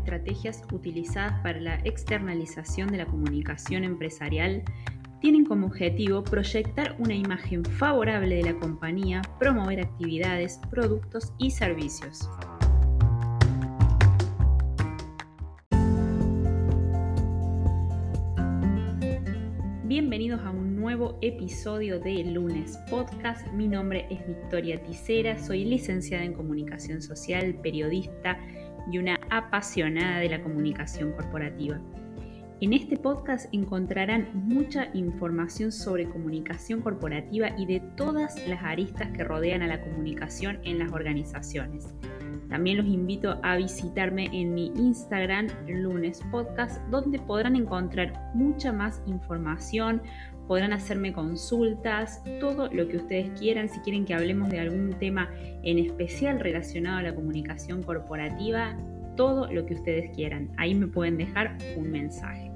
estrategias utilizadas para la externalización de la comunicación empresarial tienen como objetivo proyectar una imagen favorable de la compañía, promover actividades, productos y servicios. Bienvenidos a un nuevo episodio de Lunes Podcast. Mi nombre es Victoria Ticera, soy licenciada en comunicación social, periodista y una apasionada de la comunicación corporativa. En este podcast encontrarán mucha información sobre comunicación corporativa y de todas las aristas que rodean a la comunicación en las organizaciones. También los invito a visitarme en mi Instagram, lunes podcast, donde podrán encontrar mucha más información, podrán hacerme consultas, todo lo que ustedes quieran, si quieren que hablemos de algún tema en especial relacionado a la comunicación corporativa, todo lo que ustedes quieran. Ahí me pueden dejar un mensaje.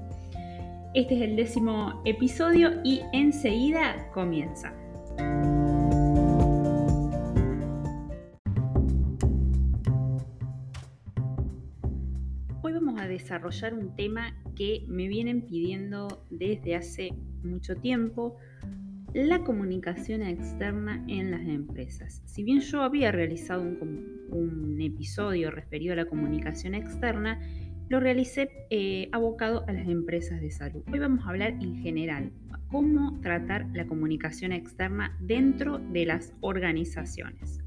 Este es el décimo episodio y enseguida comienza. Vamos a desarrollar un tema que me vienen pidiendo desde hace mucho tiempo, la comunicación externa en las empresas. Si bien yo había realizado un, episodio referido a la comunicación externa, lo realicé eh, abocado a las empresas de salud. Hoy vamos a hablar en general cómo tratar la comunicación externa dentro de las organizaciones.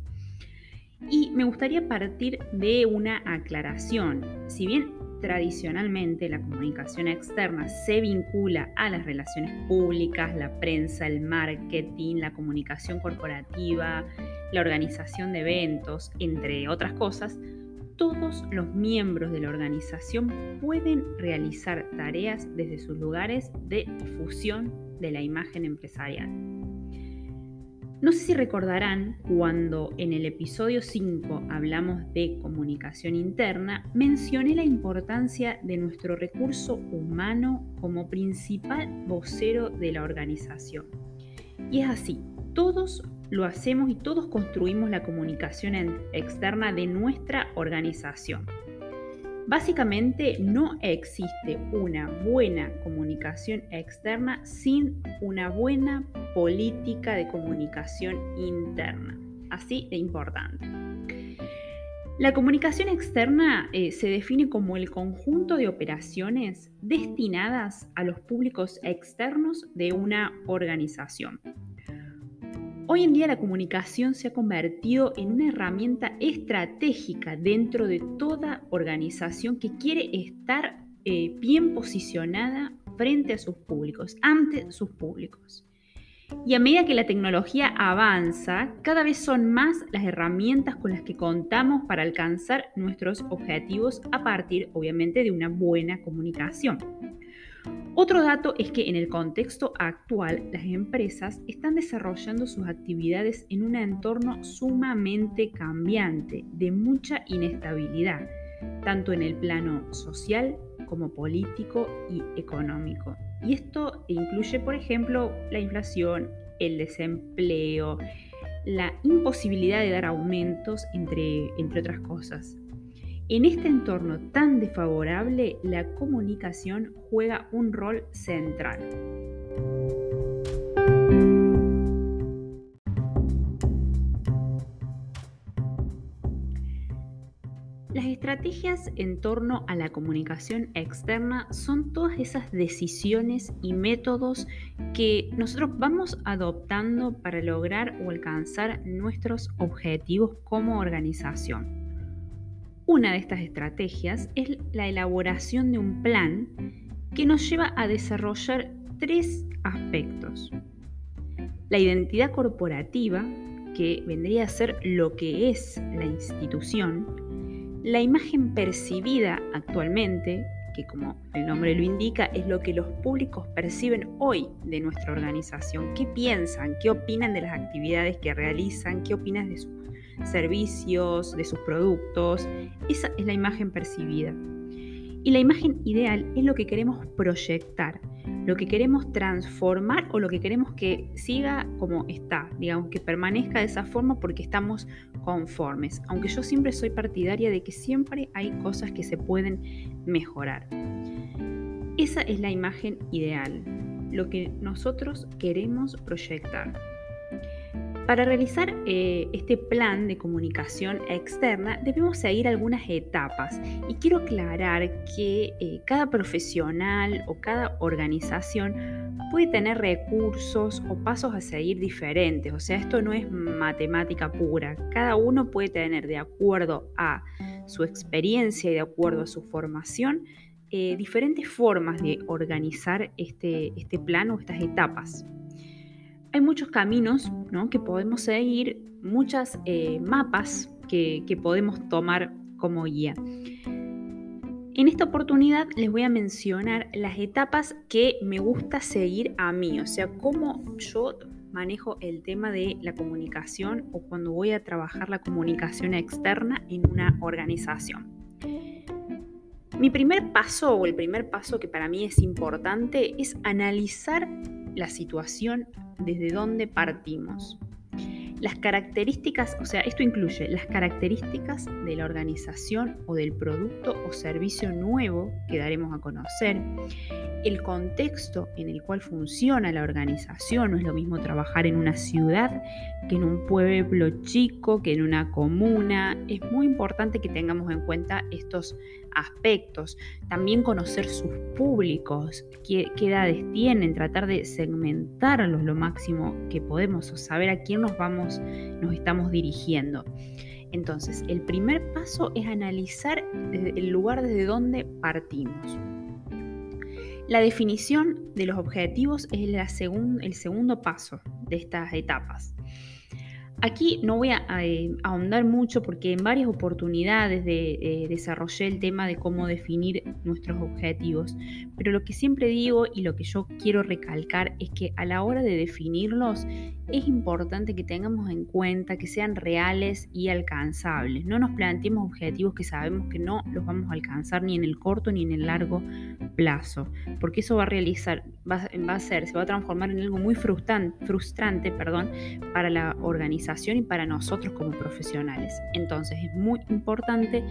Y me gustaría partir de una aclaración. Si bien tradicionalmente la comunicación externa se vincula a las relaciones públicas, la prensa, el marketing, la comunicación corporativa, la organización de eventos, entre otras cosas, todos los miembros de la organización pueden realizar tareas desde sus lugares de difusión de la imagen empresarial. No sé si recordarán cuando en el episodio 5 hablamos de comunicación interna, mencioné la importancia de nuestro recurso humano como principal vocero de la organización. Y es así, todos lo hacemos y todos construimos la comunicación externa de nuestra organización. Básicamente no existe una buena comunicación externa sin una buena política de comunicación interna. Así de importante. La comunicación externa eh, se define como el conjunto de operaciones destinadas a los públicos externos de una organización. Hoy en día la comunicación se ha convertido en una herramienta estratégica dentro de toda organización que quiere estar eh, bien posicionada frente a sus públicos, ante sus públicos. Y a medida que la tecnología avanza, cada vez son más las herramientas con las que contamos para alcanzar nuestros objetivos a partir, obviamente, de una buena comunicación. Otro dato es que en el contexto actual las empresas están desarrollando sus actividades en un entorno sumamente cambiante, de mucha inestabilidad, tanto en el plano social como político y económico. Y esto incluye, por ejemplo, la inflación, el desempleo, la imposibilidad de dar aumentos, entre, otras cosas. En este entorno tan desfavorable, la comunicación juega un rol central. Las estrategias en torno a la comunicación externa son todas esas decisiones y métodos que nosotros vamos adoptando para lograr o alcanzar nuestros objetivos como organización. Una de estas estrategias es la elaboración de un plan que nos lleva a desarrollar tres aspectos. La identidad corporativa, que vendría a ser lo que es la institución, la imagen percibida actualmente, que como el nombre lo indica, es lo que los públicos perciben hoy de nuestra organización, qué piensan, qué opinan de las actividades que realizan, qué opinan de sus servicios, de sus productos. Esa es la imagen percibida. Y la imagen ideal es lo que queremos proyectar, lo que queremos transformar o lo que queremos que siga como está, digamos, que permanezca de esa forma porque estamos conformes. Aunque yo siempre soy partidaria de que siempre hay cosas que se pueden mejorar. Esa es la imagen ideal, lo que nosotros queremos proyectar. Para realizar eh, este plan de comunicación externa debemos seguir algunas etapas. Y quiero aclarar que eh, cada profesional o cada organización puede tener recursos o pasos a seguir diferentes, o sea, esto no es matemática pura, cada uno puede tener de acuerdo a su experiencia y de acuerdo a su formación eh, diferentes formas de organizar este, este plan o estas etapas hay muchos caminos que podemos seguir, muchas eh, mapas que, podemos tomar como guía. En esta oportunidad les voy a mencionar las etapas que me gusta seguir a mí, o sea, cómo yo manejo el tema de la comunicación o cuando voy a trabajar la comunicación externa en una organización. Mi primer paso o el primer paso que para mí es importante es analizar la situación desde dónde partimos. Las características, o sea, esto incluye las características de la organización o del producto o servicio nuevo que daremos a conocer, el contexto en el cual funciona la organización, no es lo mismo trabajar en una ciudad que en un pueblo chico, que en una comuna, es muy importante que tengamos en cuenta estos aspectos, también conocer sus públicos, qué, edades tienen, tratar de segmentarlos lo máximo que podemos o saber a quién nos vamos, nos estamos dirigiendo. Entonces, el primer paso es analizar el lugar desde donde partimos. La definición de los objetivos es el segundo paso de estas etapas. Aquí no voy a, eh, ahondar mucho porque en varias oportunidades de, eh, desarrollé el tema de cómo definir nuestros objetivos, pero lo que siempre digo y lo que yo quiero recalcar es que a la hora de definirlos es importante que tengamos en cuenta que sean reales y alcanzables. No nos planteemos objetivos que sabemos que no los vamos a alcanzar ni en el corto ni en el largo plazo, porque eso va a realizar, va, a ser, se va a transformar en algo muy frustrante, frustrante perdón, para la organización y para nosotros como profesionales. Entonces es muy importante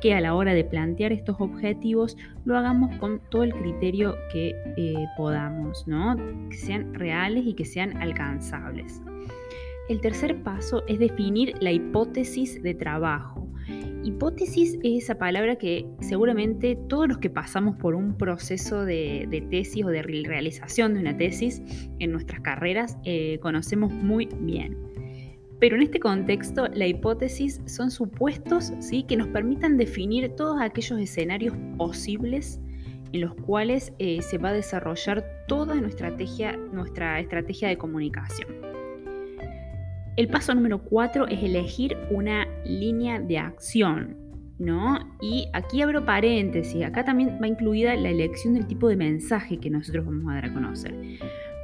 que a la hora de plantear estos objetivos lo hagamos con todo el criterio que eh, podamos, ¿no? que sean reales y que sean alcanzables. El tercer paso es definir la hipótesis de trabajo. Hipótesis es esa palabra que seguramente todos los que pasamos por un proceso de, tesis o de realización de una tesis en nuestras carreras eh, conocemos muy bien. Pero en este contexto, la hipótesis son supuestos ¿sí? que nos permitan definir todos aquellos escenarios posibles en los cuales eh, se va a desarrollar toda nuestra estrategia, de comunicación. El paso número cuatro es elegir una línea de acción, ¿no? Y aquí abro paréntesis, acá también va incluida la elección del tipo de mensaje que nosotros vamos a dar a conocer.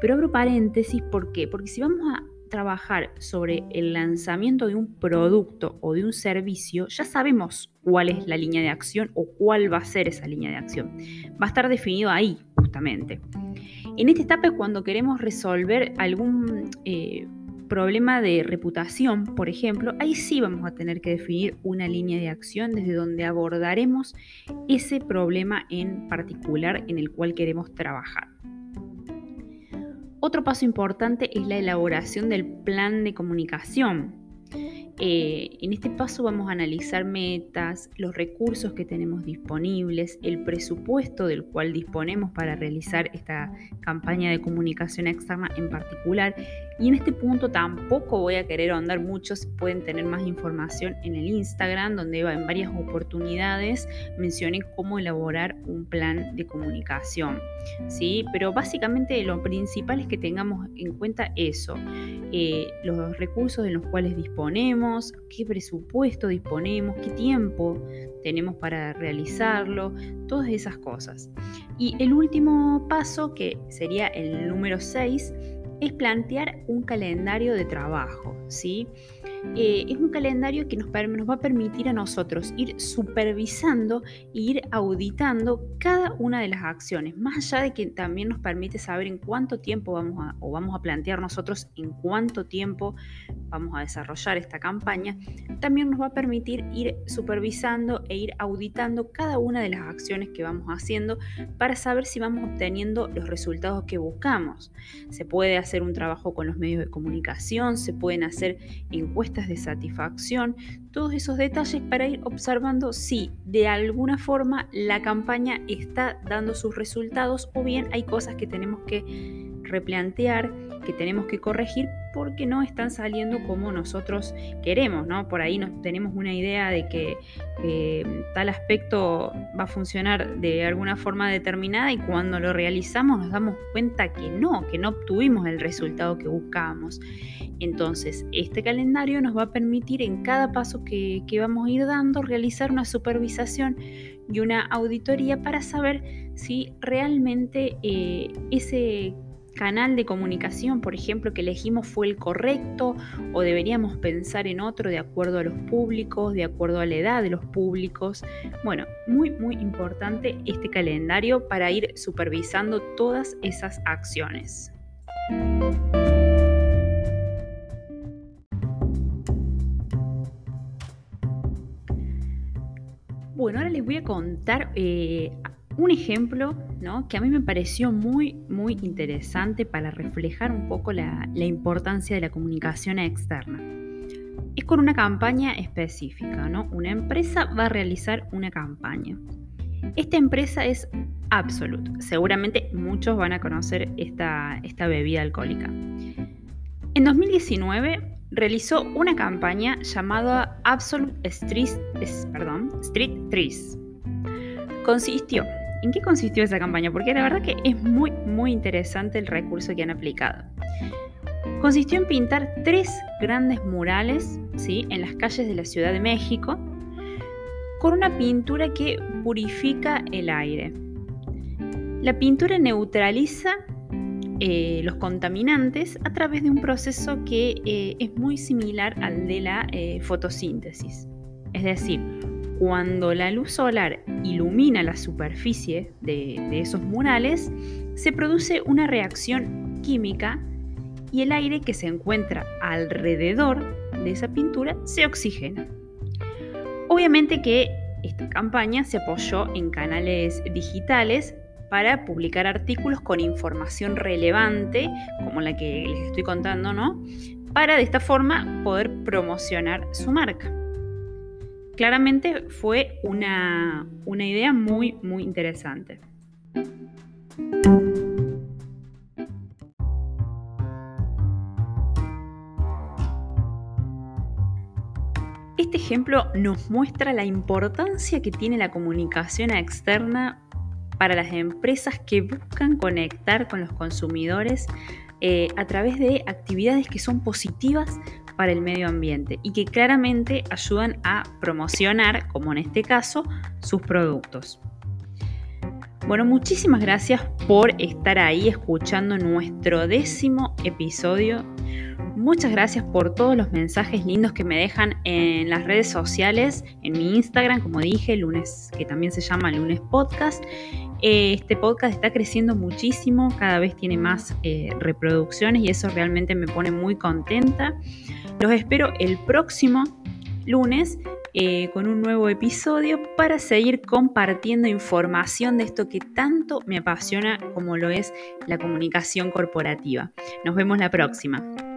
Pero abro paréntesis, ¿por qué? Porque si vamos a trabajar sobre el lanzamiento de un producto o de un servicio, ya sabemos cuál es la línea de acción o cuál va a ser esa línea de acción. Va a estar definido ahí, justamente. En esta etapa, cuando queremos resolver algún eh, problema de reputación, por ejemplo, ahí sí vamos a tener que definir una línea de acción desde donde abordaremos ese problema en particular en el cual queremos trabajar. Otro paso importante es la elaboración del plan de comunicación. Eh, en este paso vamos a analizar metas, los recursos que tenemos disponibles, el presupuesto del cual disponemos para realizar esta campaña de comunicación externa en particular y en este punto tampoco voy a querer ahondar mucho, pueden tener más información en el Instagram, donde en varias oportunidades mencioné cómo elaborar un plan de comunicación. ¿sí? Pero básicamente lo principal es que tengamos en cuenta eso, eh, los recursos de los cuales disponemos, qué presupuesto disponemos, qué tiempo tenemos para realizarlo, todas esas cosas. Y el último paso, que sería el número 6, es plantear un calendario de trabajo. ¿Sí? Eh, es un calendario que nos, va a permitir a nosotros ir supervisando e ir auditando cada una de las acciones, más allá de que también nos permite saber en cuánto tiempo vamos a, o vamos a plantear nosotros en cuánto tiempo vamos a desarrollar esta campaña, también nos va a permitir ir supervisando e ir auditando cada una de las acciones que vamos haciendo para saber si vamos obteniendo los resultados que buscamos. Se puede hacer un trabajo con los medios de comunicación, se pueden hacer encuestas de satisfacción, todos esos detalles para ir observando si de alguna forma la campaña está dando sus resultados o bien hay cosas que tenemos que replantear, que tenemos que corregir porque no están saliendo como nosotros queremos, ¿no? Por ahí nos, tenemos una idea de que eh, tal aspecto va a funcionar de alguna forma determinada y cuando lo realizamos nos damos cuenta que no, que no obtuvimos el resultado que buscábamos. Entonces, este calendario nos va a permitir en cada paso que, vamos a ir dando realizar una supervisación y una auditoría para saber si realmente eh, ese canal de comunicación, por ejemplo, que elegimos fue el correcto o deberíamos pensar en otro de acuerdo a los públicos, de acuerdo a la edad de los públicos. Bueno, muy, muy importante este calendario para ir supervisando todas esas acciones. Bueno, ahora les voy a contar eh, un ejemplo ¿no? que a mí me pareció muy, muy interesante para reflejar un poco la, importancia de la comunicación externa. Es con una campaña específica, ¿no? Una empresa va a realizar una campaña. Esta empresa es Absolute. Seguramente muchos van a conocer esta, esta bebida alcohólica. En 2019 realizó una campaña llamada Absolute Street, perdón, Street Trees. Consistió ¿En qué consistió esa campaña? Porque la verdad que es muy, muy interesante el recurso que han aplicado. Consistió en pintar tres grandes murales ¿sí? en las calles de la Ciudad de México con una pintura que purifica el aire. La pintura neutraliza eh, los contaminantes a través de un proceso que eh, es muy similar al de la eh, fotosíntesis. Es decir, cuando la luz solar ilumina la superficie de, esos murales, se produce una reacción química y el aire que se encuentra alrededor de esa pintura se oxigena. Obviamente que esta campaña se apoyó en canales digitales para publicar artículos con información relevante, como la que les estoy contando, ¿no? Para de esta forma poder promocionar su marca claramente fue una, idea muy, muy interesante. Este ejemplo nos muestra la importancia que tiene la comunicación externa para las empresas que buscan conectar con los consumidores eh, a través de actividades que son positivas para el medio ambiente y que claramente ayudan a promocionar, como en este caso, sus productos. Bueno, muchísimas gracias por estar ahí escuchando nuestro décimo episodio. Muchas gracias por todos los mensajes lindos que me dejan en las redes sociales, en mi Instagram, como dije, lunes, que también se llama Lunes Podcast. Este podcast está creciendo muchísimo, cada vez tiene más eh, reproducciones y eso realmente me pone muy contenta. Los espero el próximo lunes eh, con un nuevo episodio para seguir compartiendo información de esto que tanto me apasiona como lo es la comunicación corporativa. Nos vemos la próxima.